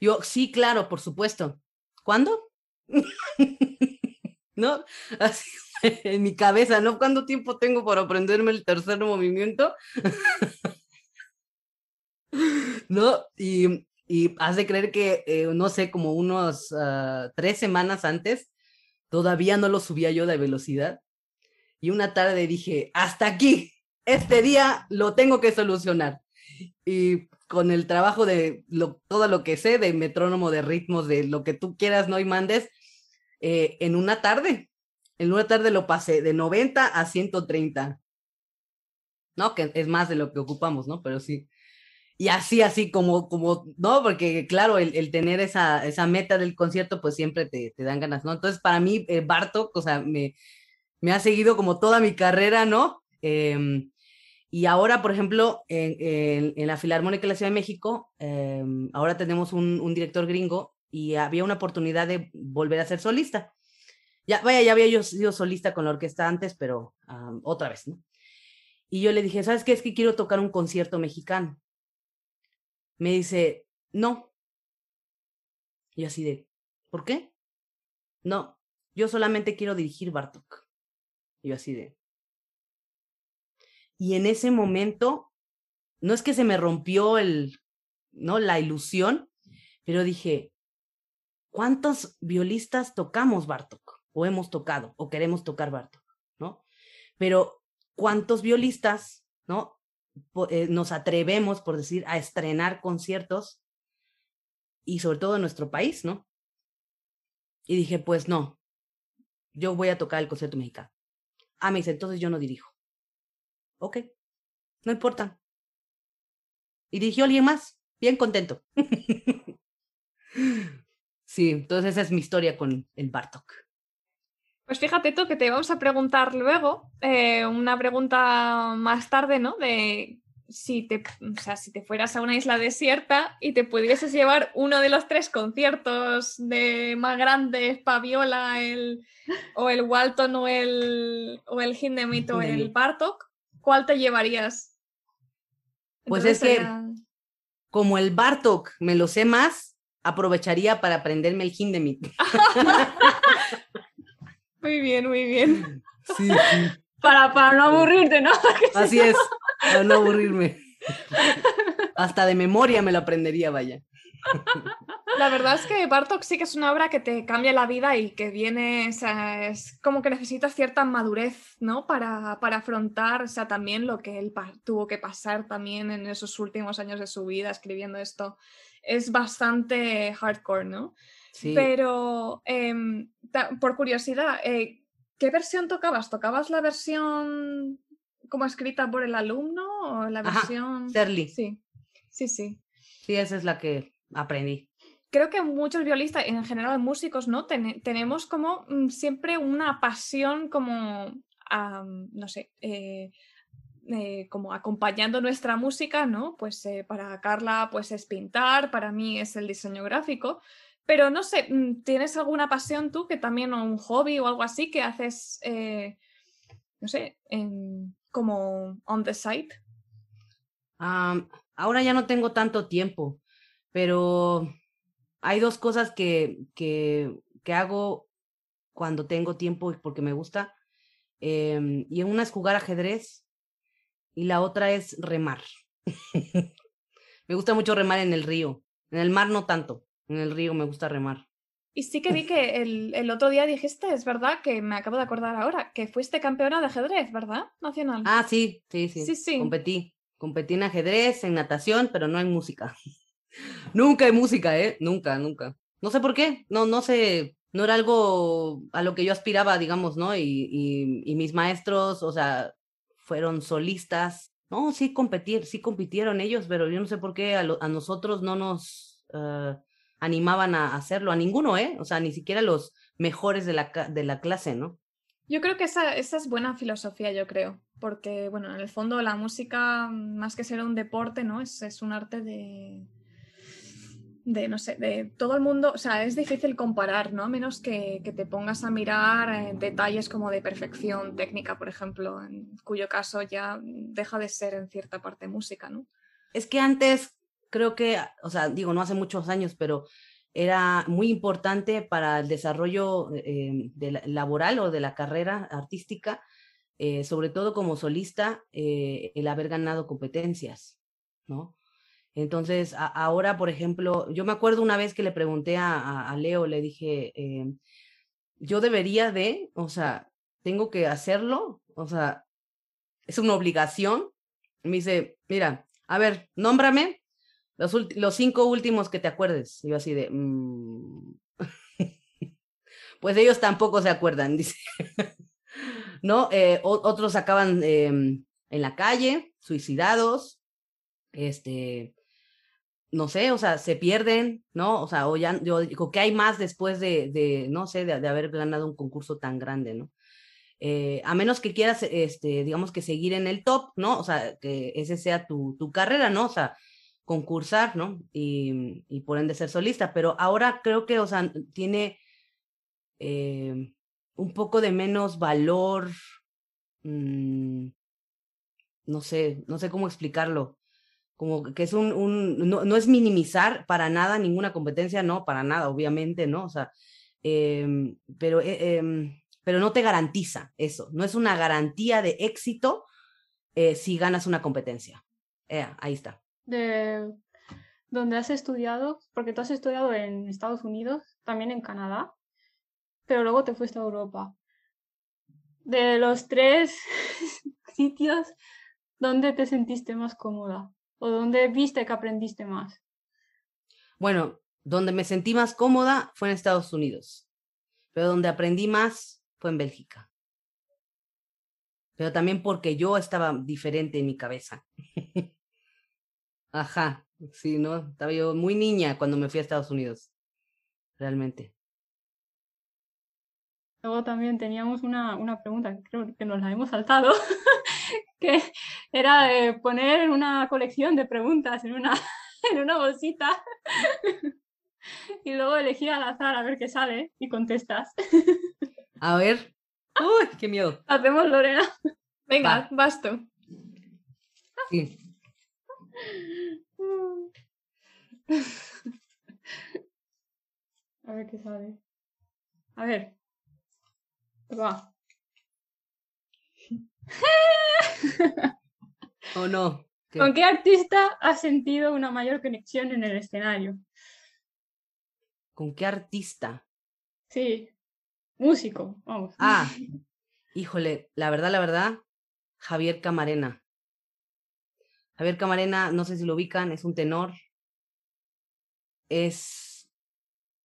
Yo, sí, claro, por supuesto. ¿Cuándo? ¿No? Así en mi cabeza, ¿no? ¿Cuánto tiempo tengo para aprenderme el tercer movimiento? ¿no? Y, y hace creer que, eh, no sé, como unos uh, tres semanas antes, todavía no lo subía yo de velocidad. Y una tarde dije, hasta aquí, este día lo tengo que solucionar. Y con el trabajo de lo, todo lo que sé, de metrónomo, de ritmos, de lo que tú quieras, ¿no? Y mandes, eh, en una tarde, en una tarde lo pasé de 90 a 130. ¿No? Que es más de lo que ocupamos, ¿no? Pero sí y así, así como, como, ¿no? Porque claro, el, el tener esa, esa meta del concierto, pues siempre te, te dan ganas, ¿no? Entonces, para mí, eh, Bartok, o sea, me, me ha seguido como toda mi carrera, ¿no? Eh, Y ahora, por ejemplo, en, en, la Filarmónica de la Ciudad de México, em, ahora tenemos un, un, director gringo y había una oportunidad de volver a ser solista. Ya, vaya, ya había yo sido solista con la orquesta antes, pero otra vez, ¿no? Y yo le dije, ¿sabes qué? Es que quiero tocar un concierto mexicano. Me dice, no. Y así de, ¿por qué? No, yo solamente quiero dirigir Bartok. Y yo así de, y en ese momento, no es que se me rompió el, ¿no? La ilusión, pero dije, ¿cuántos violistas tocamos Bartok? O hemos tocado, o queremos tocar Bartok, ¿no? Pero, ¿cuántos violistas, ¿no? Eh, nos atrevemos, por decir, a estrenar conciertos y sobre todo en nuestro país, ¿no? Y dije, pues no, yo voy a tocar el concierto mexicano. Ah, me dice, entonces yo no dirijo ok, no importa. Y dirigió alguien más, bien contento. sí, entonces esa es mi historia con el Bartok.
Pues fíjate tú que te vamos a preguntar luego, eh, una pregunta más tarde, ¿no? De si te, o sea, si te fueras a una isla desierta y te pudieses llevar uno de los tres conciertos de más grandes, Paviola, el, o el Walton o el, o el Hindemith o el Bartok, ¿cuál te llevarías?
Pues es que, como el Bartok me lo sé más, aprovecharía para aprenderme el Hindemith.
muy bien, muy bien.
Sí, sí.
Para, para no aburrirte, ¿no?
Así es, para no aburrirme. Hasta de memoria me lo aprendería, vaya.
La verdad es que Bartok sí que es una obra que te cambia la vida y que viene, o sea, es como que necesitas cierta madurez, ¿no? Para, para afrontar, o sea, también lo que él tuvo que pasar también en esos últimos años de su vida escribiendo esto. Es bastante hardcore, ¿no? Sí. Pero, em, por curiosidad, eh, ¿qué versión tocabas? ¿Tocabas la versión como escrita por el alumno o la versión...
Ajá,
Sí, sí, sí.
Sí, esa es la que aprendí.
Creo que muchos violistas, en general músicos, ¿no? tenemos como mm, siempre una pasión como, no sé, eh, eh, como acompañando nuestra música, ¿no? Pues eh, para Carla pues es pintar, para mí es el diseño gráfico, pero no sé, mm, ¿tienes alguna pasión tú que también o un hobby o algo así que haces, no sé, como on the side?
ahora ya no tengo tanto tiempo, pero hay dos cosas que, que, que hago cuando tengo tiempo porque me gusta. Eh, y una es jugar ajedrez y la otra es remar. me gusta mucho remar en el río. En el mar no tanto. En el río me gusta remar.
Y sí que vi que el, el, otro día dijiste, es verdad, que me acabo de acordar ahora, que fuiste campeona de ajedrez, ¿verdad? Nacional.
Ah, sí, sí, sí. Sí, sí. Competí. Competí en ajedrez, en natación, pero no en música. Nunca hay música, ¿eh? Nunca, nunca. No sé por qué, no, no sé, no era algo a lo que yo aspiraba, digamos, ¿no? Y, y, mis maestros, o sea, fueron solistas. No, sí competir, sí compitieron ellos, pero yo no sé por qué a, a nosotros no nos uh, animaban a hacerlo, a ninguno, ¿eh? O sea, ni siquiera los mejores de la, de la clase, ¿no?
Yo creo que esa, esa es buena filosofía, yo creo, porque, bueno, en el fondo la música, más que ser un deporte, ¿no? Es, es un arte de, de, no sé, de todo el mundo, o sea, es difícil comparar, ¿no? A menos que, que, te pongas a mirar eh, detalles como de perfección técnica, por ejemplo, en cuyo caso ya deja de ser en cierta parte música, ¿no?
Es que antes creo que, o sea, digo, no hace muchos años, pero era muy importante para el desarrollo eh, laboral o de la carrera artística, eh, sobre todo como solista, el haber ganado competencias, ¿no? Entonces, ahora, por ejemplo, yo me acuerdo una vez que le pregunté a, Leo, le dije, eh, yo debería de, o sea, tengo que hacerlo, o sea, es una obligación. Me dice, mira, a ver, nómbrame los, los cinco últimos que te acuerdes. Yo así de, mmm... pues ellos tampoco se acuerdan, dice. ¿No? Eh, otros acaban eh, en la calle, suicidados, este, no sé, o sea, se pierden, ¿no? O sea, o ya, yo digo, ¿qué hay más después de, de no sé, de, haber ganado un concurso tan grande, ¿no? eh, a menos que quieras, este, digamos que seguir en el top, ¿no? O sea, que ese sea tu, tu carrera, ¿no? O sea, concursar, ¿no? Y, por ende ser solista, pero ahora creo que, o sea, tiene eh, un poco de menos valor, mmm, no sé, no sé cómo explicarlo, como que es un, no, no, es minimizar para nada ninguna competencia, no, para nada, obviamente, ¿no? O sea, eh, pero, eh, pero no te garantiza eso, no es una garantía de éxito eh, si ganas una competencia. ahí está.
De donde has estudiado, porque tú has estudiado en Estados Unidos, también en Canadá, pero luego te fuiste a Europa. De los tres sitios, ¿dónde te sentiste más cómoda? ¿O dónde viste que aprendiste más?
Bueno, donde me sentí más cómoda fue en Estados Unidos, pero donde aprendí más fue en Bélgica. Pero también porque yo estaba diferente en mi cabeza. Ajá, sí, ¿no? Estaba yo muy niña cuando me fui a Estados Unidos, realmente.
Luego también teníamos una, una pregunta, creo que nos la hemos saltado, que era de poner una colección de preguntas en una, en una bolsita y luego elegir al azar a ver qué sale y contestas.
A ver. Uy, qué miedo.
Hacemos Lorena.
Venga, Va. vas tú.
Sí.
A ver qué sale. A ver. Va.
¿O no?
¿Qué? ¿Con qué artista has sentido una mayor conexión en el escenario?
¿Con qué artista?
Sí, músico, vamos.
Ah, híjole, la verdad, la verdad, Javier Camarena. Javier Camarena, no sé si lo ubican, es un tenor. Es.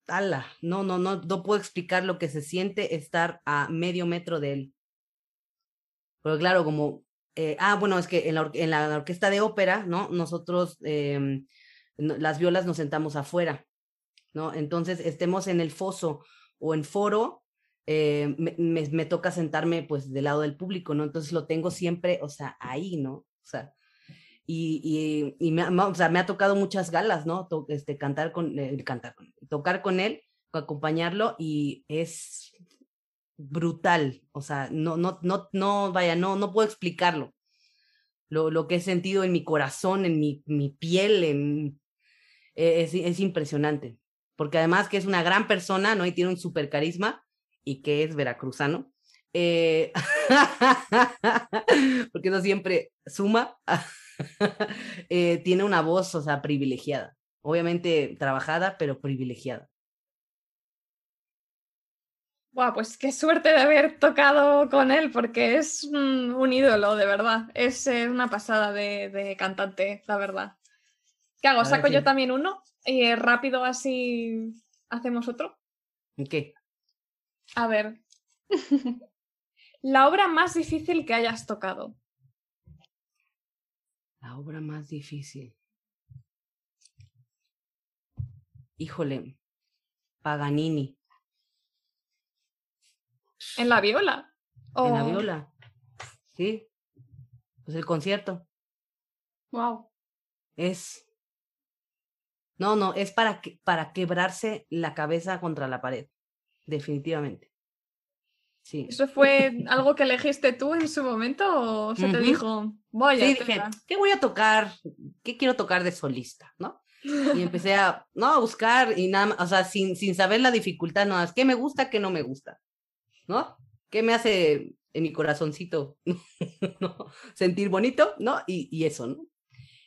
Ala, no, no, no, no puedo explicar lo que se siente estar a medio metro de él. Pero claro, como. Eh, ah, bueno, es que en la, orquesta de ópera, ¿no? Nosotros, eh, las violas nos sentamos afuera, ¿no? Entonces, estemos en el foso o en foro, eh, me, me, me, toca sentarme pues del lado del público, ¿no? Entonces lo tengo siempre, o sea, ahí, ¿no? O sea, y, y, y me, o sea, me ha tocado muchas galas, ¿no? Este, cantar con, eh, cantar con, tocar con él, acompañarlo y es brutal, o sea, no, no, no, no, vaya, no, no puedo explicarlo. Lo, lo que he sentido en mi corazón, en mi, mi piel, en, es, es impresionante porque además que es una gran persona, ¿no? Y tiene un super carisma y que es veracruzano. Eh, porque eso siempre suma. eh, tiene una voz, o sea, privilegiada. Obviamente trabajada, pero privilegiada.
Wow, pues qué suerte de haber tocado con él, porque es un, un ídolo, de verdad. Es eh, una pasada de, de, cantante, la verdad. ¿Qué hago? ¿Saco yo también uno? Y eh, rápido así hacemos otro.
¿Qué?
A ver. la obra más difícil que hayas tocado.
La obra más difícil. Híjole, Paganini.
¿En la viola?
¿O... En la viola. Sí. Pues el concierto.
Wow.
Es no, no, es para, que, para quebrarse la cabeza contra la pared, definitivamente. Sí.
¿Eso fue algo que elegiste tú en su momento o se uh -huh. te dijo, voy a
sí, dije, ¿qué voy a tocar? ¿Qué quiero tocar de solista? ¿No? Y empecé a, no, a buscar y nada más, o sea, sin, sin saber la dificultad, no, es qué me gusta, qué no me gusta, ¿no? ¿Qué me hace en mi corazoncito ¿no? sentir bonito, ¿no? Y, y, eso, ¿no?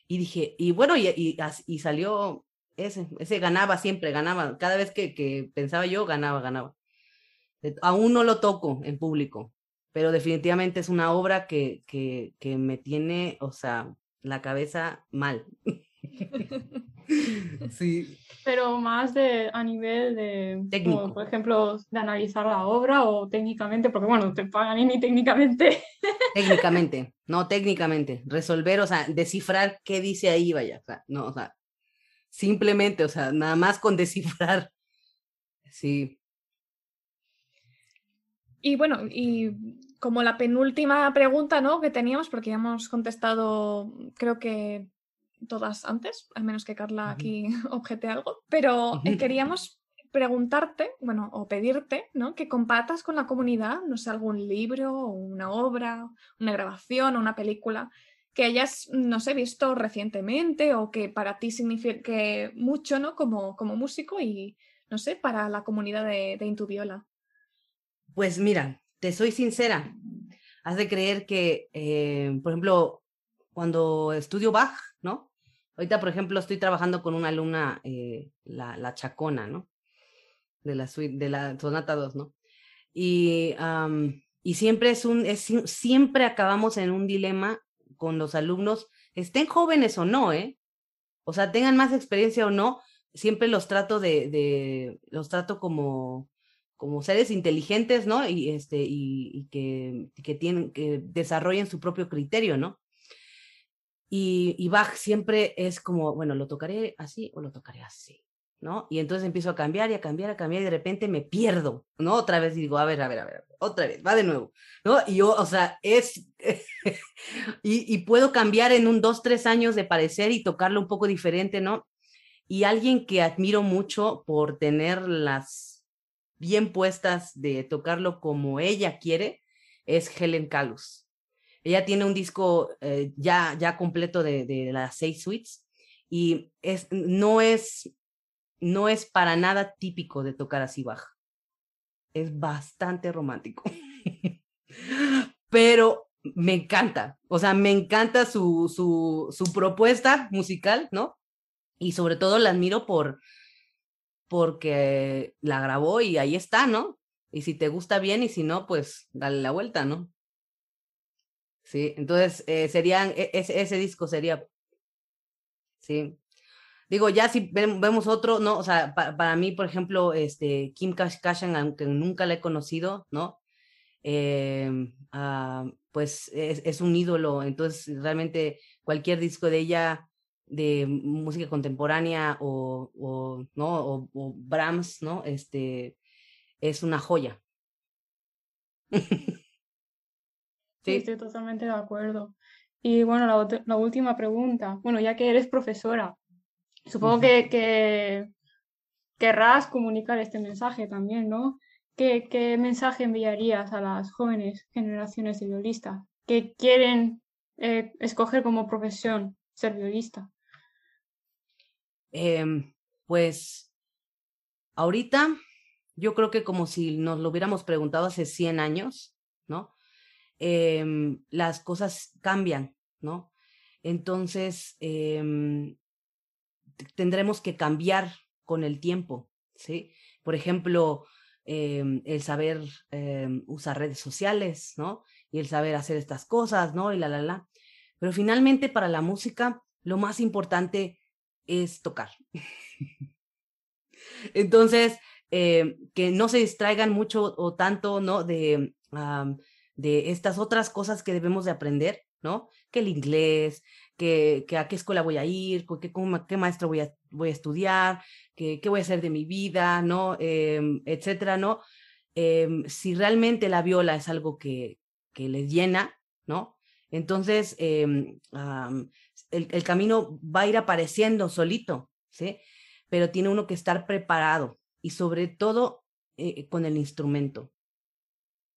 Y dije, y bueno, y, y, y salió ese, ese ganaba siempre, ganaba. Cada vez que, que pensaba yo, ganaba, ganaba. Aún no lo toco en público, pero definitivamente es una obra que, que, que me tiene, o sea, la cabeza mal. sí.
Pero más de a nivel de,
Técnico.
Como, por ejemplo, de analizar la obra o técnicamente, porque bueno, te pagan ni técnicamente.
técnicamente, no técnicamente. Resolver, o sea, descifrar qué dice ahí, vaya. O sea, no, o sea, simplemente, o sea, nada más con descifrar. Sí.
Y bueno, y como la penúltima pregunta, ¿no? Que teníamos, porque ya hemos contestado, creo que todas antes, al menos que Carla aquí objete algo, pero eh, queríamos preguntarte, bueno, o pedirte, ¿no? Que compartas con la comunidad, no sé, algún libro, una obra, una grabación o una película que hayas, no sé, visto recientemente o que para ti signifique mucho, ¿no? Como, como músico y, no sé, para la comunidad de, de Intuviola.
Pues mira, te soy sincera, has de creer que, eh, por ejemplo, cuando estudio Bach, ¿no? Ahorita, por ejemplo, estoy trabajando con una alumna, eh, la, la, Chacona, ¿no? De la suite, de la Sonata 2, ¿no? Y, y siempre es un, es, siempre acabamos en un dilema con los alumnos, estén jóvenes o no, ¿eh? O sea, tengan más experiencia o no, siempre los trato de, de los trato como, como seres inteligentes, ¿no? Y, este, y, que, que, tienen, que desarrollen su propio criterio, ¿no? Y, y Bach siempre es como, bueno, lo tocaré así o lo tocaré así, ¿no? Y entonces empiezo a cambiar y a cambiar, a cambiar y de repente me pierdo, ¿no? Otra vez digo, a ver, a ver, a ver, otra vez, va de nuevo, ¿no? Y yo, o sea, es, y, y puedo cambiar en un dos, tres años de parecer y tocarlo un poco diferente, ¿no? Y alguien que admiro mucho por tener las bien puestas de tocarlo como ella quiere es Helen Calus. Ella tiene un disco eh, ya, ya completo de, de, las seis suites y es, no, es, no es para nada típico de tocar así baja. Es bastante romántico. Pero me encanta, o sea, me encanta su, su, su propuesta musical, ¿no? Y sobre todo la admiro por, porque la grabó y ahí está, ¿no? Y si te gusta bien y si no, pues dale la vuelta, ¿no? Sí, entonces eh, serían, e, ese, ese, disco sería, sí. Digo, ya si vemos otro, ¿no? O sea, para mí, por ejemplo, este, Kim Kardashian, aunque nunca la he conocido, ¿no? Eh, pues es, es, un ídolo, entonces realmente cualquier disco de ella de música contemporánea o, o ¿no? O, Brahms, ¿no? Este, es una joya.
¿Sí? estoy totalmente de acuerdo. Y bueno, la, la, última pregunta. Bueno, ya que eres profesora, supongo que, que, querrás comunicar este mensaje también, ¿no? ¿Qué, ¿Qué, mensaje enviarías a las jóvenes generaciones de violistas que quieren eh, escoger como profesión ser violista?
Em, pues ahorita yo creo que como si nos lo hubiéramos preguntado hace 100 años, ¿no? Em, las cosas cambian, ¿no? Entonces, em, tendremos que cambiar con el tiempo, ¿sí? Por ejemplo, el saber usar redes sociales, ¿no? Y el saber hacer estas cosas, ¿no? Y la, la, la. Pero finalmente para la música, lo más importante es tocar. Entonces, eh, que no se distraigan mucho o tanto, ¿no? De, de estas otras cosas que debemos de aprender, ¿no? Que el inglés, que, a qué escuela voy a ir, que, qué maestro voy a, voy a estudiar, que, qué voy a hacer de mi vida, ¿no? Em, etcétera, ¿no? Em, si realmente la viola es algo que, que les llena, ¿no? Entonces, em, el, camino va a ir apareciendo solito, ¿sí? Pero tiene uno que estar preparado y sobre todo eh, con el instrumento.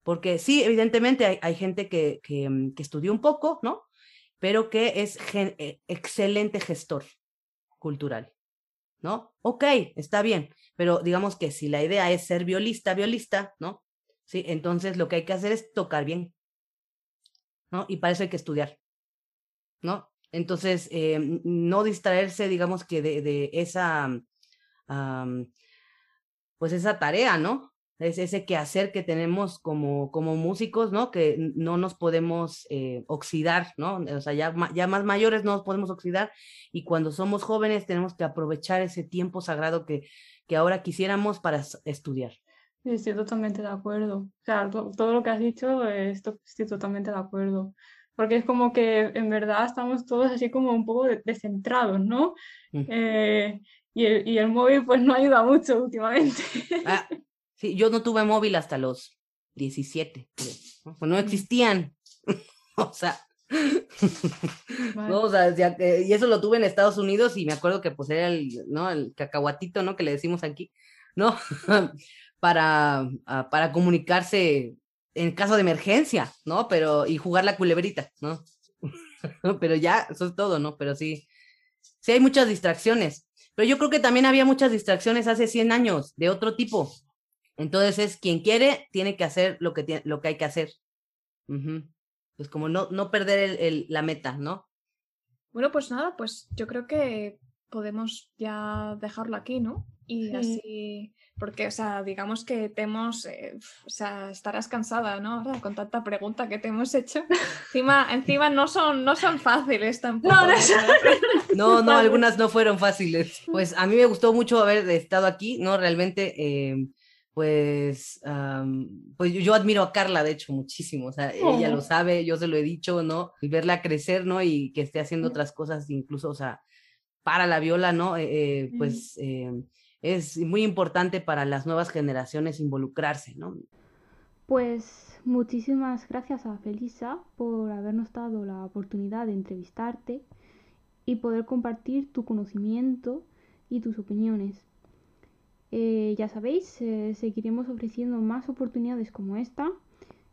Porque sí, evidentemente hay, gente que, mm, que, estudió un poco, ¿no? Pero que es eh, excelente gestor cultural, ¿no? Ok, está bien, pero digamos que si la idea es ser violista, violista, ¿no? Sí, entonces lo que hay que hacer es tocar bien, ¿no? Y para eso hay que estudiar, ¿no? Entonces, eh, no distraerse, digamos que de, esa, pues esa tarea, ¿no? Es ese quehacer que tenemos como, como músicos, ¿no? Que no nos podemos eh, oxidar, ¿no? O sea, ya, ya más mayores no nos podemos oxidar y cuando somos jóvenes tenemos que aprovechar ese tiempo sagrado que, que ahora quisiéramos para estudiar.
Sí, estoy totalmente de acuerdo. O sea, todo lo que has dicho, estoy totalmente de acuerdo porque es como que en verdad estamos todos así como un poco descentrados, ¿no? Mm. Eh, y, el, y, el, móvil pues no ayuda mucho últimamente.
Ah, sí, yo no tuve móvil hasta los 17. pues no existían. o sea, no, o sea, y eso lo tuve en Estados Unidos y me acuerdo que pues era el, ¿no? El cacahuatito, ¿no? Que le decimos aquí, ¿no? para, ah, para comunicarse en caso de emergencia, ¿no? Pero, y jugar la culebrita, ¿no? Pero ya, eso es todo, ¿no? Pero sí, sí hay muchas distracciones. Pero yo creo que también había muchas distracciones hace 100 años, de otro tipo. Entonces es quien quiere, tiene que hacer lo que, tiene, lo que hay que hacer. Pues como no, no perder la meta, ¿no?
Bueno, pues nada, pues yo creo que podemos ya dejarlo aquí, ¿no? Y así porque, o sea, digamos que te hemos, eh, o sea, estarás cansada, ¿no? Con tanta pregunta que te hemos hecho. encima, encima no son, no son fáciles tampoco.
No, no, no, algunas no fueron fáciles. Pues a mí me gustó mucho haber estado aquí, ¿no? Realmente, eh, pues, pues yo, admiro a Carla, de hecho, muchísimo. O sea, ella lo oh. sabe, yo se lo he dicho, ¿no? Y verla crecer, ¿no? Y que esté haciendo otras cosas, incluso, o sea, para la viola, ¿no? Eh, pues es muy importante para las nuevas generaciones involucrarse, ¿no?
Pues muchísimas gracias a Felisa por habernos dado la oportunidad de entrevistarte y poder compartir tu conocimiento y tus opiniones. Eh, ya sabéis, eh, seguiremos ofreciendo más oportunidades como esta,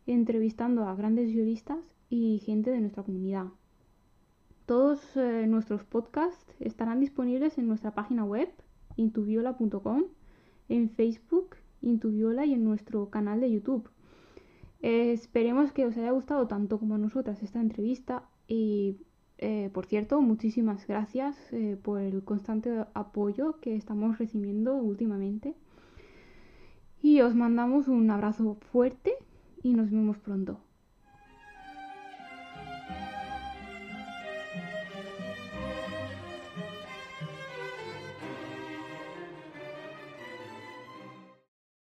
entrevistando a grandes violistas y gente de nuestra comunidad. Todos eh, nuestros podcasts estarán disponibles en nuestra página web intuviola.com, en Facebook, Intuviola y en nuestro canal de YouTube. esperemos que os haya gustado tanto como a nosotras esta entrevista y eh, por cierto, muchísimas gracias eh, por el constante apoyo que estamos recibiendo últimamente. Y os mandamos un abrazo fuerte y nos vemos pronto.